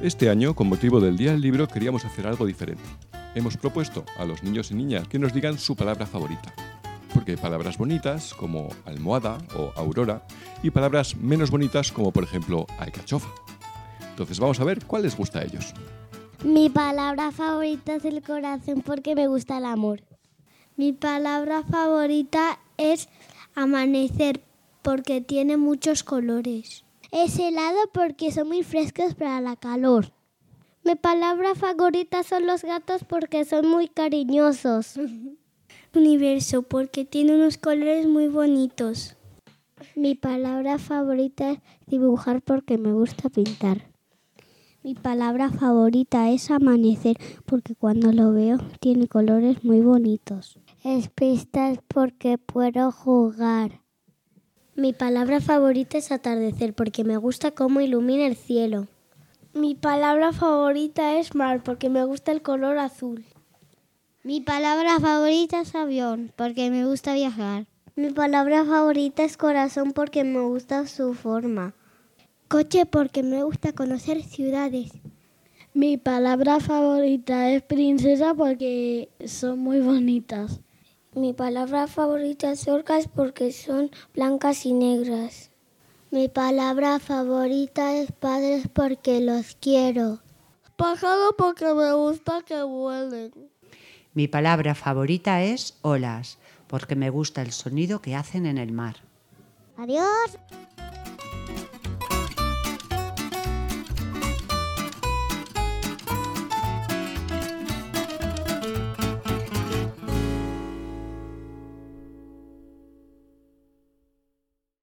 Este año, con motivo del Día del Libro, queríamos hacer algo diferente. Hemos propuesto a los niños y niñas que nos digan su palabra favorita. Porque hay palabras bonitas como almohada o aurora y palabras menos bonitas como por ejemplo alcachofa. Entonces vamos a ver cuál les gusta a ellos. Mi palabra favorita es el corazón porque me gusta el amor. Mi palabra favorita es amanecer porque tiene muchos colores. Es helado porque son muy frescos para la calor. Mi palabra favorita son los gatos porque son muy cariñosos. Universo porque tiene unos colores muy bonitos. Mi palabra favorita es dibujar porque me gusta pintar. Mi palabra favorita es amanecer porque cuando lo veo tiene colores muy bonitos. Es pistas porque puedo jugar. Mi palabra favorita es atardecer porque me gusta cómo ilumina el cielo. Mi palabra favorita es mar porque me gusta el color azul. Mi palabra favorita es avión porque me gusta viajar. Mi palabra favorita es corazón porque me gusta su forma. Coche porque me gusta conocer ciudades. Mi palabra favorita es princesa porque son muy bonitas. Mi palabra favorita es orcas porque son blancas y negras. Mi palabra favorita es padres porque los quiero. Pájaro porque me gusta que vuelen. Mi palabra favorita es olas porque me gusta el sonido que hacen en el mar. Adiós.